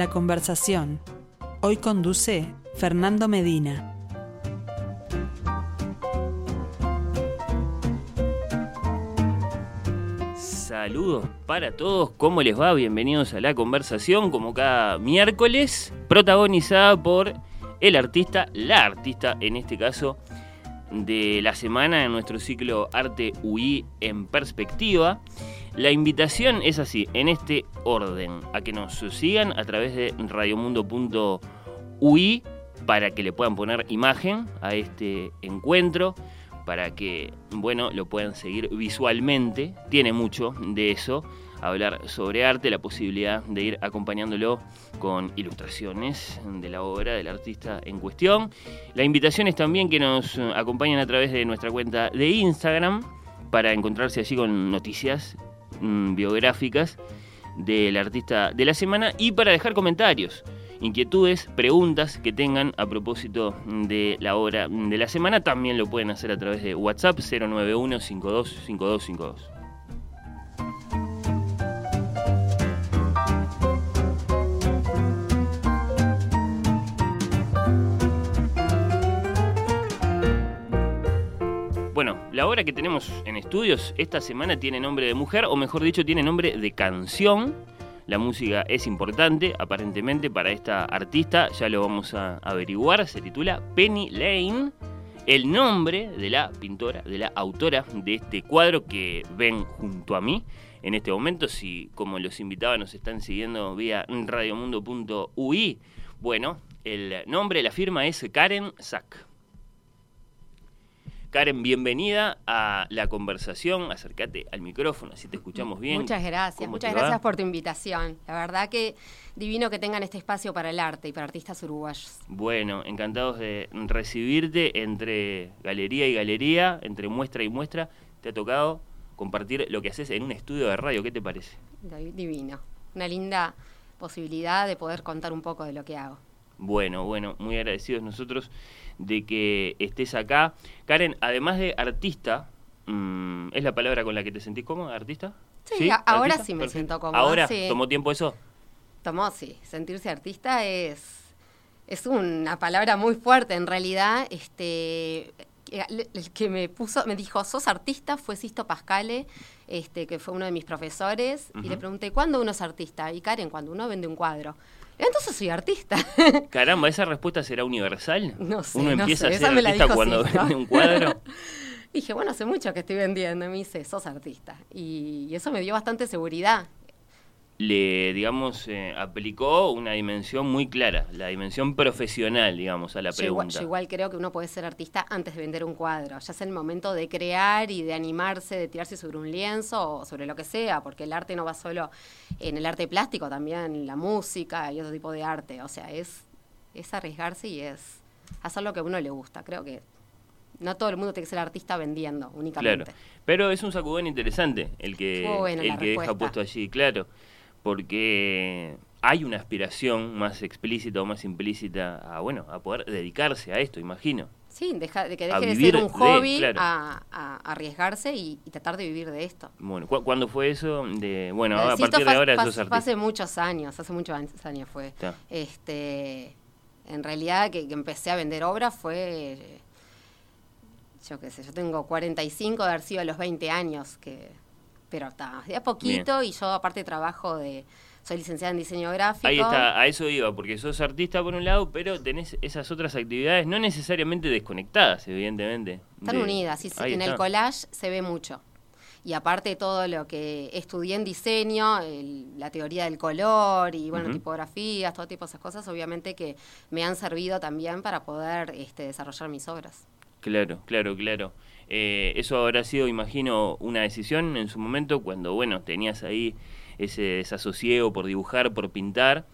La conversación. Hoy conduce Fernando Medina. Saludos para todos, ¿cómo les va? Bienvenidos a la conversación, como cada miércoles, protagonizada por el artista, la artista en este caso de la semana en nuestro ciclo Arte UI en perspectiva. La invitación es así, en este orden, a que nos sigan a través de radiomundo.ui para que le puedan poner imagen a este encuentro, para que, bueno, lo puedan seguir visualmente. Tiene mucho de eso, hablar sobre arte, la posibilidad de ir acompañándolo con ilustraciones de la obra del artista en cuestión. La invitación es también que nos acompañen a través de nuestra cuenta de Instagram para encontrarse allí con noticias Mm, biográficas del artista de la semana y para dejar comentarios, inquietudes, preguntas que tengan a propósito de la obra de la semana, también lo pueden hacer a través de WhatsApp 091 525252. La obra que tenemos en estudios esta semana tiene nombre de mujer, o mejor dicho, tiene nombre de canción. La música es importante, aparentemente, para esta artista, ya lo vamos a averiguar. Se titula Penny Lane, el nombre de la pintora, de la autora de este cuadro que ven junto a mí en este momento. Si, como los invitaba, nos están siguiendo vía radiomundo.ui, bueno, el nombre, la firma es Karen Sack. Karen, bienvenida a la conversación. Acércate al micrófono, así te escuchamos bien. Muchas gracias, muchas gracias por tu invitación. La verdad que divino que tengan este espacio para el arte y para artistas uruguayos. Bueno, encantados de recibirte entre galería y galería, entre muestra y muestra. Te ha tocado compartir lo que haces en un estudio de radio. ¿Qué te parece? Divino. Una linda posibilidad de poder contar un poco de lo que hago. Bueno, bueno, muy agradecidos nosotros de que estés acá. Karen, además de artista, mm, ¿es la palabra con la que te sentís cómoda, artista? Sí, ahora sí me siento cómoda. ¿Ahora? ¿Tomó tiempo eso? Tomó, sí. Sentirse artista es, es una palabra muy fuerte. En realidad, este el que me puso, me dijo, sos artista, fue Sisto Pascale, este, que fue uno de mis profesores, y le pregunté, ¿cuándo uno es artista? Y Karen, cuando uno vende un cuadro. Entonces soy artista. Caramba, ¿esa respuesta será universal? No sé. Uno empieza a ser artista cuando vende un cuadro. Dije, bueno, hace mucho que estoy vendiendo. Y me dice, sos artista. Y eso me dio bastante seguridad le, digamos, eh, aplicó una dimensión muy clara, la dimensión profesional, digamos, a la pregunta. Yo igual, creo que uno puede ser artista antes de vender un cuadro. Ya es el momento de crear y de animarse, de tirarse sobre un lienzo o sobre lo que sea, porque el arte no va solo en el arte plástico, también la música y otro tipo de arte. O sea, es, es arriesgarse y es hacer lo que a uno le gusta. Creo que no todo el mundo tiene que ser artista vendiendo únicamente. Claro, pero es un sacudón interesante el que, el que deja puesto allí, claro porque hay una aspiración más explícita o más implícita a, bueno, a poder dedicarse a esto, imagino. Sí, deja, de que deje de ser un hobby a, arriesgarse y, tratar de vivir de esto. Bueno, ¿cuándo fue eso? De, bueno, a partir de ahora sos artista. Hace muchos años, hace muchos años fue. Este, en realidad que, que, empecé a vender obras fue, yo qué sé, yo tengo 45 de haber sido a los 20 años que pero está, de a poquito y yo aparte trabajo de, soy licenciada en diseño gráfico. Ahí está, a eso iba, porque sos artista por un lado, pero tenés esas otras actividades no necesariamente desconectadas, evidentemente. Están unidas, sí, sí, en el collage se ve mucho. Y aparte todo lo que estudié en diseño, la teoría del color y bueno, tipografías, todo tipo de esas cosas, obviamente que me han servido también para poder este, desarrollar mis obras. Claro, claro, claro. Eh, eso habrá sido, imagino, una decisión en su momento cuando, bueno, tenías ahí ese desasosiego por dibujar, por pintar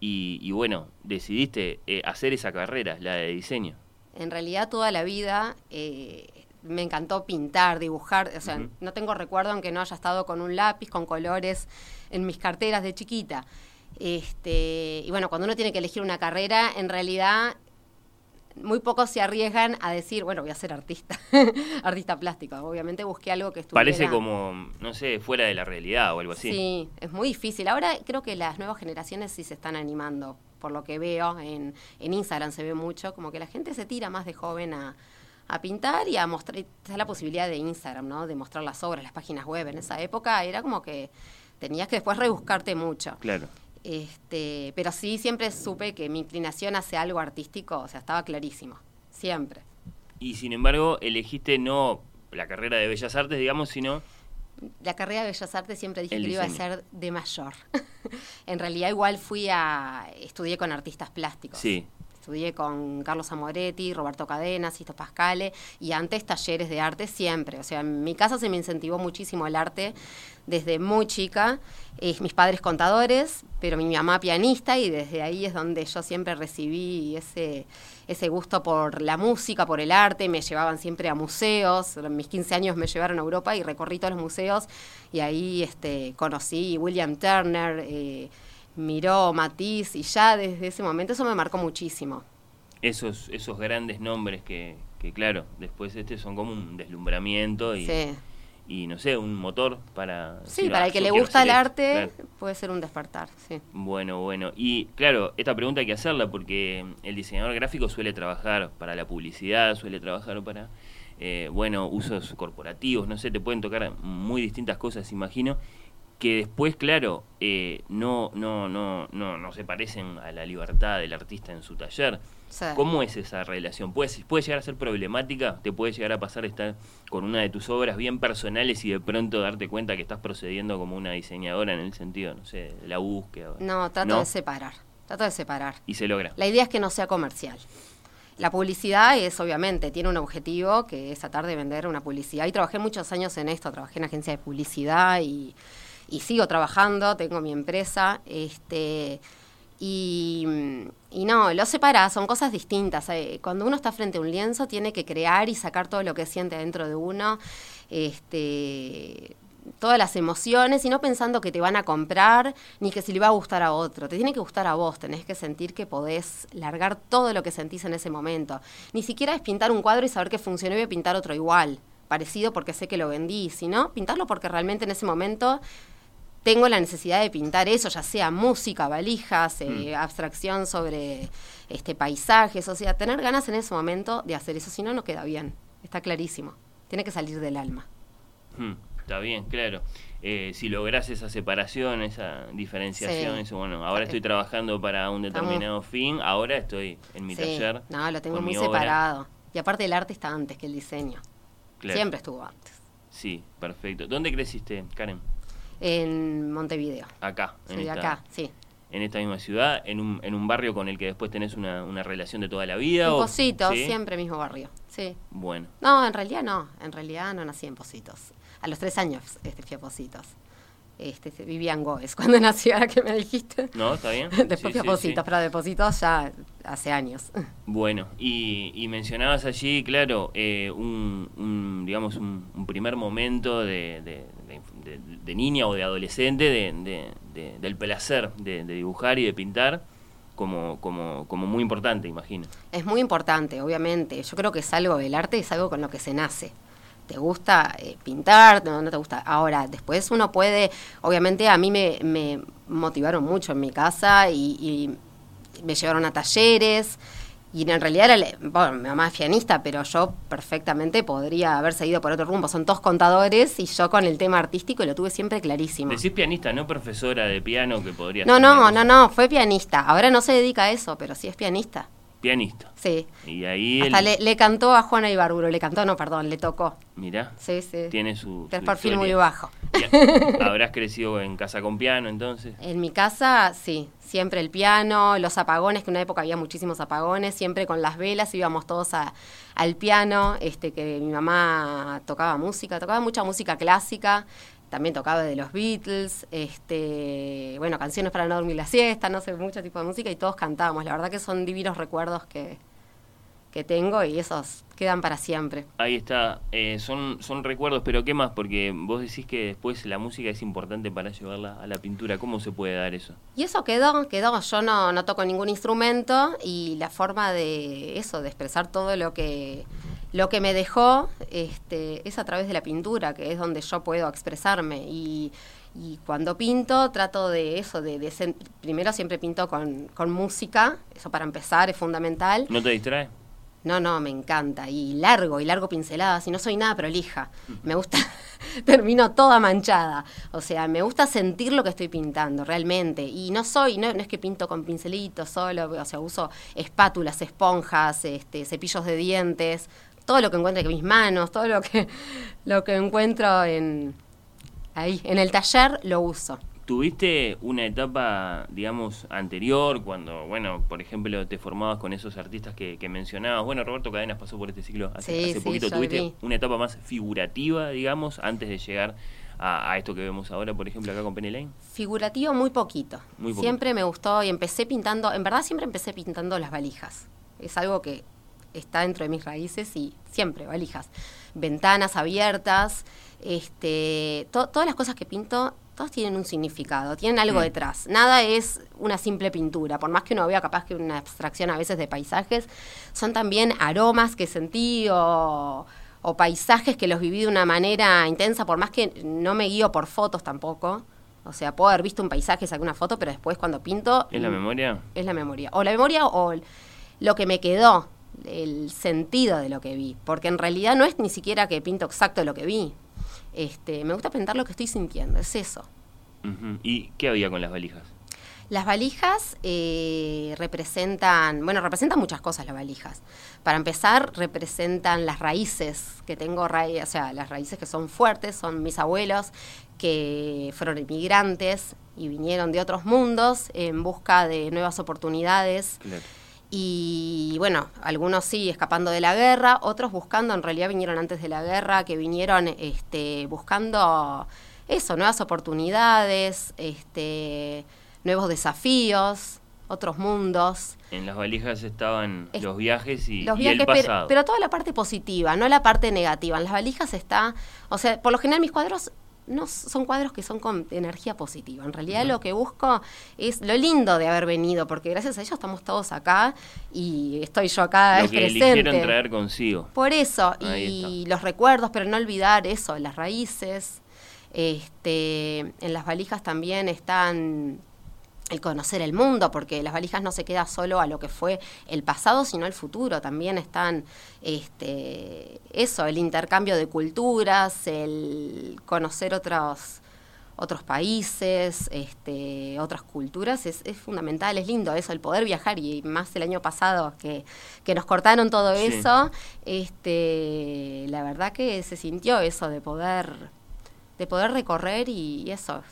y, bueno, decidiste eh, hacer esa carrera, la de diseño. En realidad toda la vida eh, me encantó pintar, dibujar, o sea, no tengo recuerdo aunque no haya estado con un lápiz, con colores en mis carteras de chiquita. Este, y bueno, cuando uno tiene que elegir una carrera, en realidad muy pocos se arriesgan a decir, bueno, voy a ser artista, artista plástico. Obviamente busqué algo que estuviera... Parece como, no sé, fuera de la realidad o algo así. Sí, es muy difícil. Ahora creo que las nuevas generaciones sí se están animando, por lo que veo en, en Instagram se ve mucho, como que la gente se tira más de joven a, a pintar y a mostrar, está la posibilidad de Instagram, ¿no? De mostrar las obras, las páginas web. En esa época era como que tenías que después rebuscarte mucho. Claro. Este, pero sí siempre supe que mi inclinación hacia algo artístico, o sea, estaba clarísimo, siempre. Y sin embargo, elegiste no la carrera de Bellas Artes, digamos, sino... La carrera de Bellas Artes siempre dije que iba a ser de mayor. en realidad igual fui a... estudié con artistas plásticos. Sí. Estudié con Carlos Amoretti, Roberto Cadena, Sisto Pascale y antes talleres de arte siempre. O sea, en mi casa se me incentivó muchísimo el arte desde muy chica. mis padres contadores, pero mi mamá pianista y desde ahí es donde yo siempre recibí ese, ese gusto por la música, por el arte. Me llevaban siempre a museos. Mis 15 años me llevaron a Europa y recorrí todos los museos y ahí este, conocí William Turner. Eh, Miró, Matiz, y ya desde ese momento eso me marcó muchísimo. Esos, esos grandes nombres que, que claro, después este son como un deslumbramiento y, y no sé, un motor para... Sí, para el que le gusta el arte puede ser un despertar, sí. Bueno, bueno. Y claro, esta pregunta hay que hacerla porque el diseñador gráfico suele trabajar para la publicidad, suele trabajar para, eh, bueno, usos corporativos, no sé, te pueden tocar muy distintas cosas, imagino que después, claro, eh, no, no, no, no, no se parecen a la libertad del artista en su taller. ¿Cómo es esa relación? ¿Puede, ¿Puede llegar a ser problemática? ¿Te puede llegar a pasar estar con una de tus obras bien personales y de pronto darte cuenta que estás procediendo como una diseñadora en el sentido, no sé, de la búsqueda? No, trato de separar, trato de separar. Y se logra. La idea es que no sea comercial. La publicidad es, obviamente, tiene un objetivo que es tratar de vender una publicidad. Y trabajé muchos años en esto, trabajé en agencia de publicidad y y sigo trabajando, tengo mi empresa, este, y, no, lo separa, son cosas distintas. Eh, cuando uno está frente a un lienzo, tiene que crear y sacar todo lo que siente dentro de uno, este, todas las emociones, y no pensando que te van a comprar ni que si le va a gustar a otro. Te tiene que gustar a vos, tenés que sentir que podés largar todo lo que sentís en ese momento. Ni siquiera es pintar un cuadro y saber que funcionó y voy a pintar otro igual parecido porque sé que lo vendí, sino pintarlo porque realmente en ese momento tengo la necesidad de pintar eso, ya sea música, valijas, eh, mm. abstracción sobre este paisajes, o sea, tener ganas en ese momento de hacer eso, si no, no queda bien, está clarísimo, tiene que salir del alma. Mm, está bien, claro. Eh, si logras esa separación, esa diferenciación, eso, bueno, ahora estoy trabajando para un determinado fin, ahora estoy en mi taller. No, lo tengo muy separado. Y aparte el arte está antes que el diseño. Siempre estuvo antes. Sí, perfecto. ¿Dónde creciste, Karen? En Montevideo. Acá, en esta, acá, sí. En esta misma ciudad, en un, en un barrio con el que después tenés una, una relación de toda la vida. En Positos, siempre mismo barrio, sí. Bueno. No, en realidad no, en realidad no nací en Positos. A los tres años este, fui a Positos. Este, vivía en Goes cuando nací, ahora que me dijiste. No, está bien. Después fui a Positos, pero de Positos ya hace años. Bueno, y, y mencionabas allí, claro, eh, un, digamos, un, primer momento de de, niña o de adolescente de, del placer de, dibujar y de pintar como, como, muy importante, imagino. Es muy importante, obviamente. Yo creo que es algo, el arte es algo con lo que se nace. ¿Te gusta eh, pintar? No, no te gusta. Ahora, después uno puede, obviamente a mí me, me motivaron mucho en mi casa y, y me llevaron a talleres. Y en realidad era, bueno, mi mamá es pianista, pero yo perfectamente podría haber seguido por otro rumbo. Son todos contadores y yo con el tema artístico lo tuve siempre clarísimo. Decís pianista, no profesora de piano que podría... No, no, no, no, fue pianista. Ahora no se dedica a eso, pero sí es pianista. Pianista. Sí. Y ahí... Hasta le, cantó a Juana Ibarburo, le cantó, no, perdón, le tocó. Mirá. Sí, sí. Tiene su... Es perfil muy bajo. ¿Habrás crecido en casa con piano entonces? En mi casa, sí siempre el piano, los apagones, que en una época había muchísimos apagones, siempre con las velas íbamos todos al piano, este, que mi mamá tocaba música, tocaba mucha música clásica, también tocaba de los Beatles, este, bueno, canciones para no dormir la siesta, no sé, mucho tipo de música y todos cantábamos. La verdad que son divinos recuerdos que, que tengo y esos quedan para siempre. Ahí está, eh, son, son recuerdos, pero ¿qué más? Porque vos decís que después la música es importante para llevarla a la pintura, ¿cómo se puede dar eso? Y eso quedó, quedó, yo no, no toco ningún instrumento y la forma de eso, de expresar todo lo que, lo que me dejó, este, es a través de la pintura, que es donde yo puedo expresarme y y cuando pinto trato de eso, de, de primero siempre pinto con, con, música, eso para empezar es fundamental. ¿No te distrae? No, no, me encanta. Y largo, y largo pinceladas, y no soy nada prolija. Me gusta, termino toda manchada. O sea, me gusta sentir lo que estoy pintando, realmente. Y no soy, no, es que pinto con pincelitos solo, o sea, uso espátulas, esponjas, este, cepillos de dientes, todo lo que encuentre con mis manos, todo lo que, lo que encuentro en, ahí, en el taller lo uso. ¿Tuviste una etapa, digamos, anterior, cuando, bueno, por ejemplo, te formabas con esos artistas que, mencionabas? Bueno, Roberto Cadenas pasó por este ciclo hace, poquito. ¿Tuviste una etapa más figurativa, digamos, antes de llegar a, esto que vemos ahora, por ejemplo, acá con Penny Lane? Figurativo muy poquito. muy poquito. Siempre me gustó y empecé pintando, en verdad siempre empecé pintando las valijas. Es algo que está dentro de mis raíces y siempre valijas. Ventanas abiertas, este, todas las cosas que pinto, todas tienen un significado, tienen algo mm. detrás. Nada es una simple pintura, por más que uno vea capaz que una abstracción a veces de paisajes, son también aromas que sentí o, paisajes que los viví de una manera intensa, por más que no me guío por fotos tampoco. O sea, puedo haber visto un paisaje, saqué una foto, pero después cuando pinto... ¿Es la mm, memoria? Es la memoria. O la memoria o lo que me quedó, el sentido de lo que vi. Porque en realidad no es ni siquiera que pinto exacto lo que vi. Este, me gusta pintar lo que estoy sintiendo, es eso. ¿Y qué había con las valijas? Las valijas eh, representan, bueno, representan muchas cosas las valijas. Para empezar, representan las raíces que tengo, o sea, las raíces que son fuertes, son mis abuelos que fueron inmigrantes y vinieron de otros mundos en busca de nuevas oportunidades. Y bueno, algunos sí escapando de la guerra, otros buscando, en realidad vinieron antes de la guerra, que vinieron este, buscando eso, nuevas oportunidades, este, nuevos desafíos, otros mundos. En las valijas estaban los viajes y, los viajes, el pasado. Pero, pero, toda la parte positiva, no la parte negativa. En las valijas está, o sea, por lo general mis cuadros no son cuadros que son con energía positiva. En realidad lo que busco es lo lindo de haber venido, porque gracias a ellos estamos todos acá y estoy yo acá lo que eligieron traer consigo. Por eso, y los recuerdos, pero no olvidar eso, las raíces. Este, en las valijas también están el conocer el mundo, porque las valijas no se queda solo a lo que fue el pasado, sino el futuro. También están este, eso, el intercambio de culturas, el conocer otros otros países, este, otras culturas, es, fundamental, es lindo eso, el poder viajar, y más el año pasado que, que nos cortaron todo eso, este, la verdad que se sintió eso de poder, de poder recorrer y eso,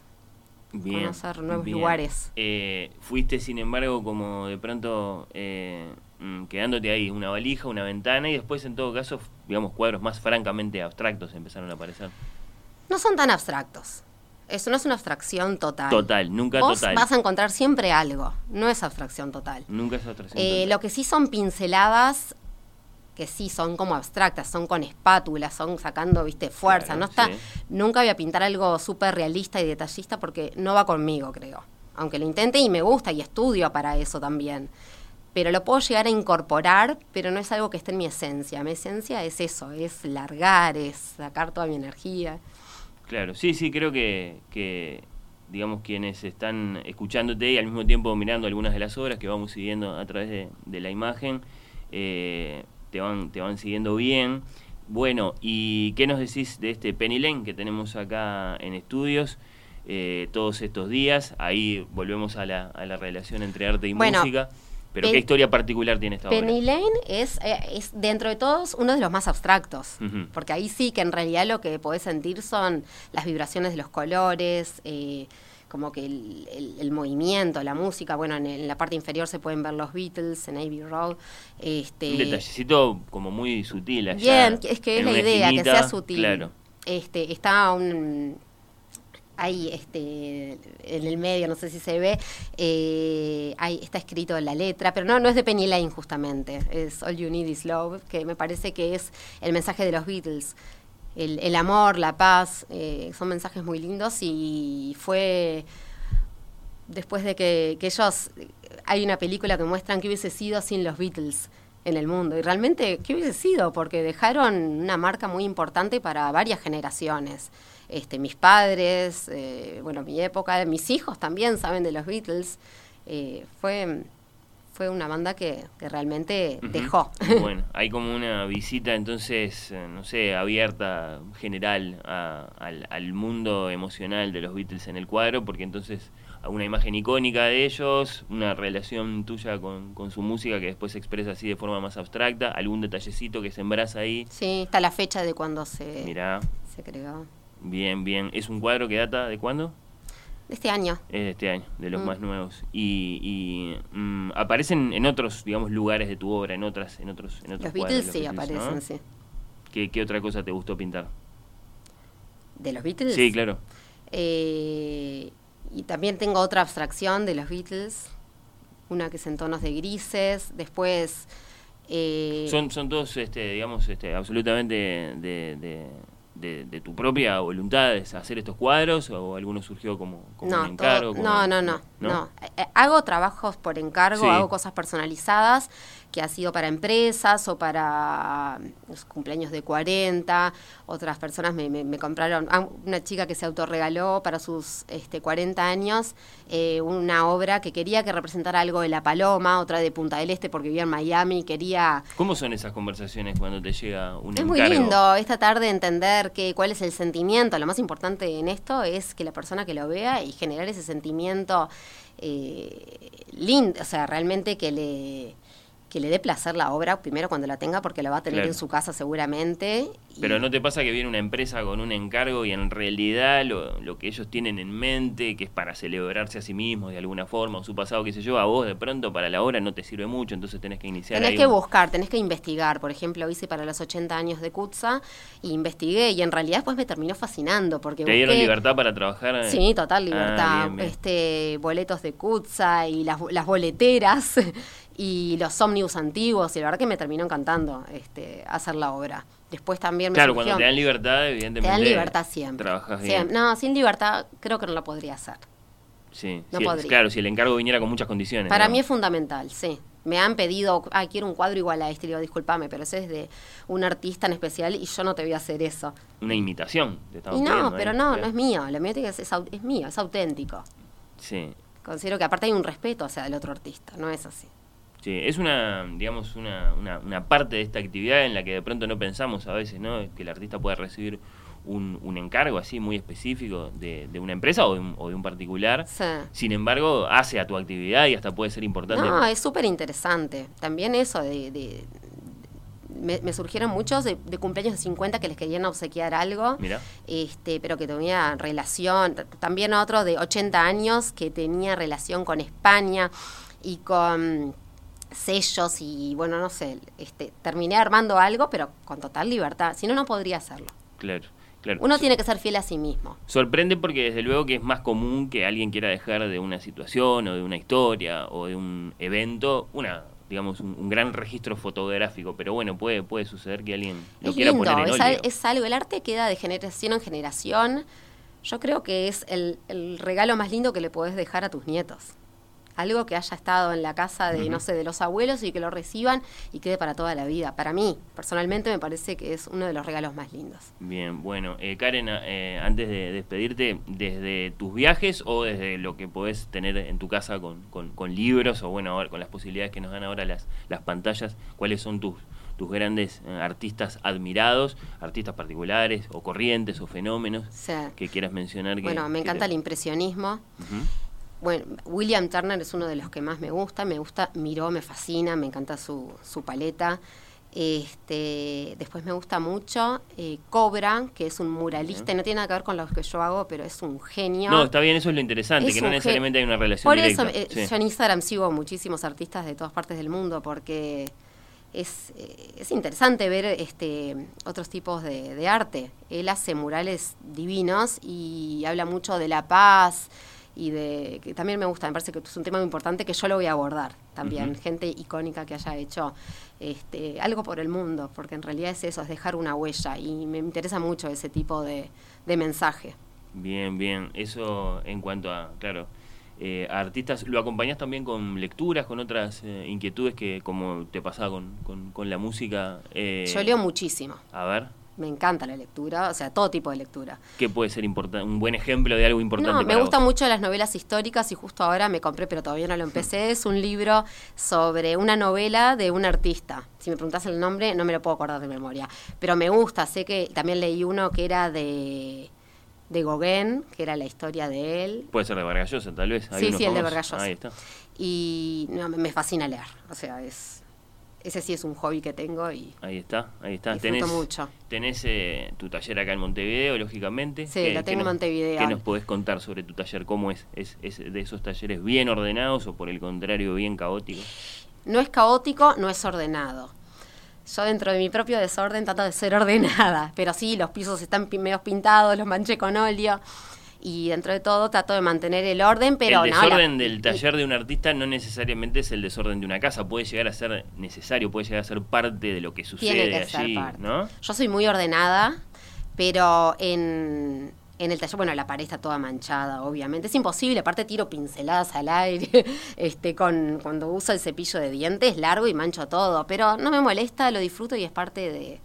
conocer nuevos lugares. Eh, fuiste, sin embargo, como de pronto eh, mm, quedándote ahí, una valija, una ventana y después, en todo caso, digamos, cuadros más francamente abstractos empezaron a aparecer. No son tan abstractos. Eso no es una abstracción total. Total, nunca Vos total. vas a encontrar siempre algo, no es abstracción total. Nunca es abstracción eh, total. Lo que sí son pinceladas que sí son como abstractas, son con espátulas, son sacando, viste, fuerza. no está, nunca voy a pintar algo súper realista y detallista porque no va conmigo, creo. Aunque lo intente y me gusta y estudio para eso también. Pero lo puedo llegar a incorporar, pero no es algo que esté en mi esencia. Mi esencia es eso, es largar, es sacar toda mi energía. Claro, sí, sí, creo que, que digamos, quienes están escuchándote y al mismo tiempo mirando algunas de las obras que vamos siguiendo a través de, de la imagen, eh, te van, te van siguiendo bien. Bueno, ¿y qué nos decís de este Penny Lane que tenemos acá en estudios eh, todos estos días? Ahí volvemos a la, a la relación entre arte y música. Pero ¿qué historia particular tiene esta obra? Penny Lane es, eh, es, dentro de todos, uno de los más abstractos. Porque ahí sí que en realidad lo que podés sentir son las vibraciones de los colores, eh, como que el, movimiento, la música, bueno, en, la parte inferior se pueden ver los Beatles en Abbey Road. Este, un detallecito como muy sutil allá. Bien, es que es la idea, que sea sutil. Claro. Este, está un hay este en el medio, no sé si se ve, eh, está escrito la letra, pero no, no es de Penny Lane justamente, es All You Need Is Love, que me parece que es el mensaje de los Beatles. El, amor, la paz, eh, son mensajes muy lindos y fue después de que, ellos, hay una película que muestran que hubiese sido sin los Beatles en el mundo. Y realmente, ¿qué hubiese sido? Porque dejaron una marca muy importante para varias generaciones. Este, mis padres, eh, bueno, mi época, mis hijos también saben de los Beatles. Eh, fue, fue una banda que, realmente dejó. Bueno, hay como una visita entonces, eh, no sé, abierta, general al, al mundo emocional de los Beatles en el cuadro, porque entonces una imagen icónica de ellos, una relación tuya con, con, su música que después se expresa así de forma más abstracta, algún detallecito que se embaraza ahí. Sí, está la fecha de cuando se, Mirá. se creó. Bien, bien. ¿Es un cuadro que data de cuándo? De este año. Es de este año, de los mm. más nuevos. Y, y mm, aparecen en otros, digamos, lugares de tu obra, en otras, en otros, en otros Los Beatles sí aparecen, sí. ¿Qué, ¿Qué otra cosa te gustó pintar? ¿De los Beatles? Sí, claro. Eh, y también tengo otra abstracción de los Beatles, una que es en tonos de grises, después... Eh, son, son todos, este, digamos, este, absolutamente de, de, tu propia voluntad hacer estos cuadros o alguno surgió como, como un encargo? no, no, no, no, eh, Hago trabajos por encargo, hago cosas personalizadas que ha sido para empresas o para los cumpleaños de 40. Otras personas me, me, compraron, ah, una chica que se autorregaló para sus este, 40 años eh, una obra que quería que representara algo de La Paloma, otra de Punta del Este porque vivía en Miami, quería... ¿Cómo son esas conversaciones cuando te llega un Es muy lindo esta tarde entender que, cuál es el sentimiento. Lo más importante en esto es que la persona que lo vea y generar ese sentimiento eh, lindo, o sea, realmente que le que le dé placer la obra, primero cuando la tenga, porque la va a tener en su casa seguramente. Pero ¿no te pasa que viene una empresa con un encargo y en realidad lo, que ellos tienen en mente, que es para celebrarse a sí mismos de alguna forma, o su pasado, qué sé yo, a vos de pronto para la obra no te sirve mucho, entonces tenés que iniciar. Tenés que buscar, tenés que investigar. Por ejemplo, hice para los 80 años de Kutza y investigué y en realidad después me terminó fascinando. porque ¿Te dieron libertad para trabajar? Sí, total libertad. Ah, este Boletos de Kutza y las, las boleteras y los ómnibus antiguos, y la verdad que me terminó encantando este, hacer la obra. Después también me Claro, cuando te dan libertad, evidentemente. Te dan libertad siempre. Trabajas bien. No, sin libertad creo que no lo podría hacer. Sí, no podría. claro, si el encargo viniera con muchas condiciones. Para mí es fundamental, sí. Me han pedido, ah, quiero un cuadro igual a este, digo, discúlpame, pero ese es de un artista en especial y yo no te voy a hacer eso. Una imitación, te y No, pero no, no es mío, la mío es, es, es mío, es auténtico. Sí. Considero que aparte hay un respeto hacia el otro artista, no es así. Sí, es una, digamos, una, una, parte de esta actividad en la que de pronto no pensamos a veces, ¿no? Que el artista pueda recibir un, un encargo así muy específico de, de una empresa o de un, o de un particular. Sin embargo, hace a tu actividad y hasta puede ser importante. No, es súper interesante. También eso de... me, surgieron muchos de, cumpleaños de 50 que les querían obsequiar algo, Mira. este pero que tenía relación. También otro de 80 años que tenía relación con España y con sellos y bueno, no sé, este, terminé armando algo, pero con total libertad, si no, no podría hacerlo. Claro. Claro. Uno tiene que ser fiel a sí mismo. Sorprende porque desde luego que es más común que alguien quiera dejar de una situación o de una historia o de un evento una digamos un, gran registro fotográfico, pero bueno, puede puede suceder que alguien lo quiera poner en es, es algo, el arte queda de generación en generación. Yo creo que es el, el regalo más lindo que le podés dejar a tus nietos algo que haya estado en la casa de, no sé, de los abuelos y que lo reciban y quede para toda la vida. Para mí, personalmente, me parece que es uno de los regalos más lindos. Bien, bueno, eh, Karen, eh, antes de despedirte, desde tus viajes o desde lo que podés tener en tu casa con, con, libros o bueno, con las posibilidades que nos dan ahora las, las pantallas, ¿cuáles son tus, tus grandes eh, artistas admirados, artistas particulares o corrientes o fenómenos que quieras mencionar? bueno, me encanta el impresionismo bueno, William Turner es uno de los que más me gusta, me gusta Miró, me fascina, me encanta su, su paleta. Este, después me gusta mucho eh, Cobra, que es un muralista, y no tiene nada que ver con lo que yo hago, pero es un genio. No, está bien, eso es lo interesante, que no necesariamente hay una relación Por eso, eh, yo en Instagram sigo muchísimos artistas de todas partes del mundo, porque es, eh, es interesante ver este, otros tipos de, de arte. Él hace murales divinos y habla mucho de la paz y de que también me gusta, me parece que es un tema muy importante que yo lo voy a abordar también, gente icónica que haya hecho este, algo por el mundo, porque en realidad es eso, es dejar una huella y me interesa mucho ese tipo de, de mensaje. Bien, bien. Eso en cuanto a, claro, eh, a artistas. ¿Lo acompañás también con lecturas, con otras eh, inquietudes que como te pasaba con, con, con la música? eh, Yo leo muchísimo, A ver, me encanta la lectura, o sea, todo tipo de lectura. ¿qué puede ser importante? Un buen ejemplo de algo importante No, me para gustan vos? mucho las novelas históricas y justo ahora me compré, pero todavía no lo empecé. Es un libro sobre una novela de un artista. Si me preguntas el nombre, no me lo puedo acordar de memoria. Pero me gusta, sé que también leí uno que era de, de Gauguin, que era la historia de él. Puede ser de Vargas Llosa, tal vez. Hay Sí, sí, el de famoso. Vargas Llosa. Ahí está. Y no, me- me fascina leer. O sea, es ese sí es un hobby que tengo y Ahí está, ahí está. Tenés, mucho. tenés eh, tu taller acá en Montevideo, lógicamente. Sí, ¿Qué- lo qué tengo en Montevideo. ¿Qué nos podés contar sobre tu taller? ¿Cómo es? ¿Es, es de esos talleres bien ordenados o por el contrario bien caóticos? No es caótico, no es ordenado. Yo dentro de mi propio desorden trato de ser ordenada, pero sí, los pisos están medio pintados, los manché con óleo y dentro de todo trato de mantener el orden, pero el no, la- desorden del taller de un artista no necesariamente es el desorden de una casa, puede llegar a ser necesario, puede llegar a ser parte de lo que sucede tiene que allí, ser parte. ¿no? Yo soy muy ordenada, pero en, en el taller, bueno, la pared está toda manchada, obviamente. Es imposible, aparte tiro pinceladas al aire, este, con, cuando uso el cepillo de dientes, largo y mancho todo, pero no me molesta, lo disfruto y es parte de,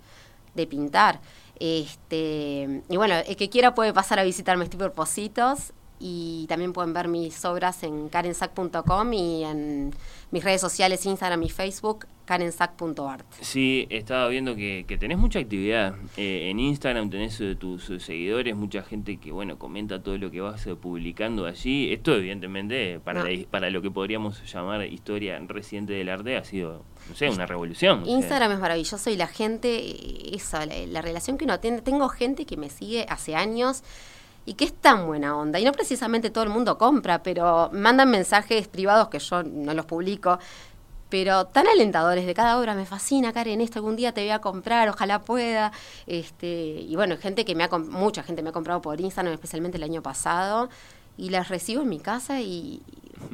de pintar. Este, y bueno, el que quiera puede pasar a visitarme, estoy por Positos y también pueden ver mis obras en karensac.com y en mis redes sociales, Instagram y Facebook, karensac.art. Sí, estaba viendo que, que tenés mucha actividad eh, en Instagram, tenés eh, tus eh, seguidores, mucha gente que, bueno, comenta todo lo que vas publicando allí. Esto, evidentemente, para, No. la- para lo que podríamos llamar historia reciente del arte, ha sido, no sé, una revolución. o sea, Instagram es maravilloso y la gente, eso, la, la relación que uno tiene, tengo gente que me sigue hace años y que es tan buena onda. Y no precisamente todo el mundo compra, pero mandan mensajes privados que yo no los publico, pero tan alentadores de cada obra. Me fascina, Karen, esto algún día te voy a comprar, ojalá pueda. Este, y bueno, gente que me ha, mucha gente me ha comprado por Instagram, especialmente el año pasado. Y las recibo en mi casa y,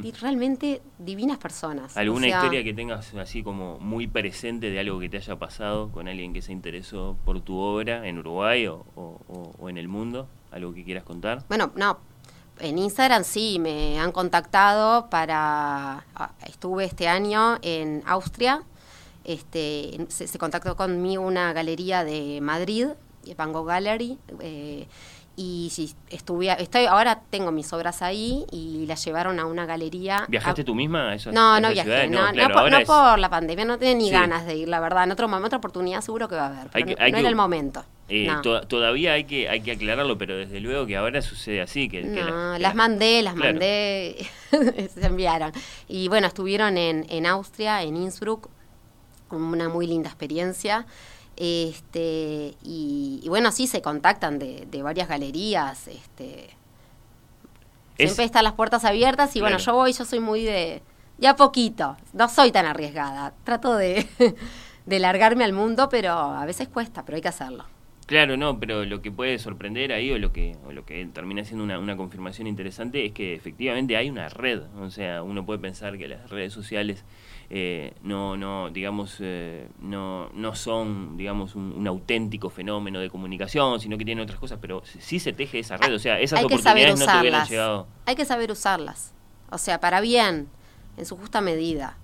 y realmente divinas personas. ¿Alguna O sea, historia que tengas así como muy presente de algo que te haya pasado con alguien que se interesó por tu obra en Uruguay o- o en el mundo? ¿Algo que quieras contar? Bueno, no. En Instagram sí, me han contactado para... ah, Estuve este año en Austria. Este, se, se contactó conmigo una galería de Madrid, Van Gogh Gallery. eh, y sí, estuve, estoy, ahora tengo mis obras ahí y las llevaron a una galería. ¿Viajaste a- tú misma a esas, No, no viajé, no, no, claro, por, no es- por la pandemia, no tenía ni Sí. ganas de ir, la verdad. En otro momento, otra oportunidad seguro que va a haber, pero que- no, no que- era el momento. Eh, no. to- todavía hay que hay que aclararlo, pero desde luego que ahora sucede así. Que, que No, la- las la- mandé, las Claro. mandé, se enviaron. Y bueno, estuvieron en, en Austria, en Innsbruck, una muy linda experiencia. Este, y, y bueno, sí, se contactan de, de varias galerías. Este, Es- siempre están las puertas abiertas y bueno, yo voy, yo soy muy de, de a poquito, no soy tan arriesgada, trato de, de largarme al mundo, pero a veces cuesta, pero hay que hacerlo. Claro, no, pero lo que puede sorprender ahí o lo que, o lo que termina siendo una, una confirmación interesante es que efectivamente hay una red. O sea, uno puede pensar que las redes sociales eh, no, no, digamos, eh, no, no son, digamos, un, un auténtico fenómeno de comunicación, sino que tienen otras cosas, pero sí se teje esa red. O sea, esas hay que saber oportunidades no te hubieran usarlas. llegado. Hay que saber usarlas. O sea, para bien, en su justa medida,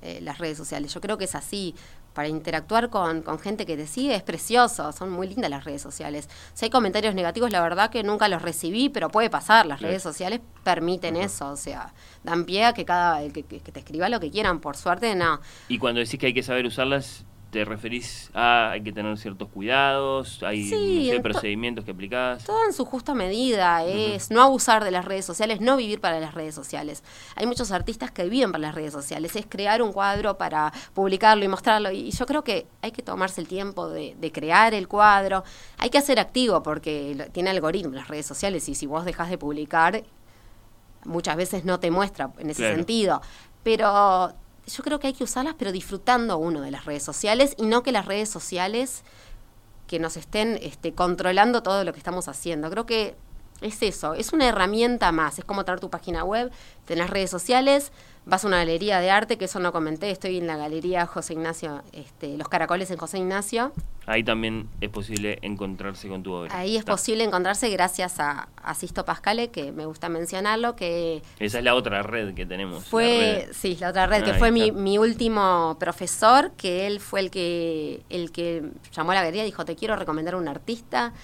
eh, las redes sociales. Yo creo que es así. Para interactuar con, con gente que te sigue es precioso. Son muy lindas las redes sociales. Si hay comentarios negativos, la verdad que nunca los recibí, pero puede pasar. Las redes sociales permiten eso. O sea, dan pie a que cada que- que te escriba lo que quieran. Por suerte, no. Y cuando decís que hay que saber usarlas, ¿te referís a hay que tener ciertos cuidados? ¿Hay Sí, no sé, en to- procedimientos que aplicás? Todo en su justa medida, es no abusar de las redes sociales, no vivir para las redes sociales. Hay muchos artistas que viven para las redes sociales, es crear un cuadro para publicarlo y mostrarlo. Y yo creo que hay que tomarse el tiempo de, de crear el cuadro, hay que ser activo porque tiene algoritmos las redes sociales y si vos dejas de publicar, muchas veces no te muestra en ese Claro. sentido. Pero yo creo que hay que usarlas, pero disfrutando uno de las redes sociales y no que las redes sociales que nos estén este, controlando todo lo que estamos haciendo. Creo que es eso, es una herramienta más, es como tener tu página web, tener redes sociales, vas a una galería de arte, que eso no comenté, estoy en la galería José Ignacio, este, Los Caracoles en José Ignacio. Ahí también es posible encontrarse con tu obra. Ahí es posible encontrarse gracias a, a, Sisto Pascale, que me gusta mencionarlo, que... Esa es la otra red que tenemos. Fue, sí, la otra red, que fue mi, mi, último profesor, que él fue el que, el que llamó a la galería y dijo, te quiero recomendar un artista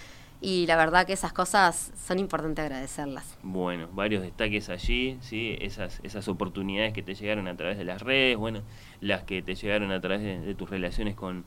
y la verdad que esas cosas son importantes agradecerlas. Bueno, varios destaques allí, sí, esas, esas oportunidades que te llegaron a través de las redes, bueno, las que te llegaron a través de, tus relaciones con,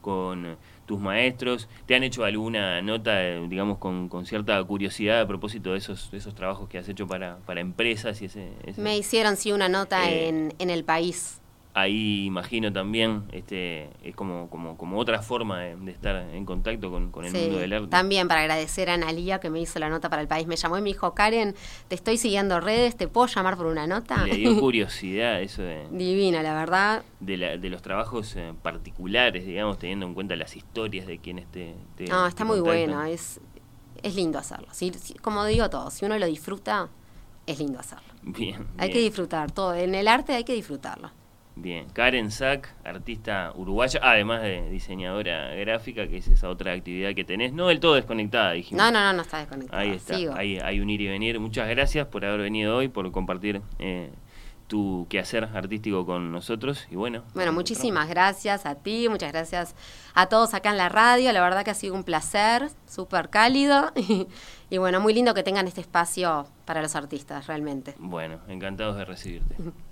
con tus maestros. ¿Te han hecho alguna nota, eh, digamos, con, con, cierta curiosidad a propósito de esos, esos trabajos que has hecho para, para empresas? y ese, Me hicieron, sí, una nota eh, en, en El País ahí imagino también este es como como como otra forma de, estar en contacto con, el mundo del arte. también para agradecer a Analia que me hizo la nota para el país. Me llamó y me dijo Karen te estoy siguiendo redes te puedo llamar por una nota le dio curiosidad eso de divina la verdad. de, la, de los trabajos eh, particulares digamos teniendo en cuenta las historias de quienes te, no está muy bueno es es lindo hacerlo. Como digo todo si uno lo disfruta es lindo hacerlo. Bien hay que disfrutar todo. En el arte hay que disfrutarlo Bien, Karen Sack, artista uruguaya, además de diseñadora gráfica, que es esa otra actividad que tenés, no del todo desconectada, dijimos. No, no, no, no está desconectada. Ahí está, Ahí, hay un ir y venir. Muchas gracias por haber venido hoy, por compartir eh, tu quehacer artístico con nosotros y bueno. Bueno, muchísimas gracias a ti, muchas gracias a todos acá en la radio, la verdad que ha sido un placer, súper cálido y, y bueno, muy lindo que tengan este espacio para los artistas, realmente. Bueno, encantados de recibirte.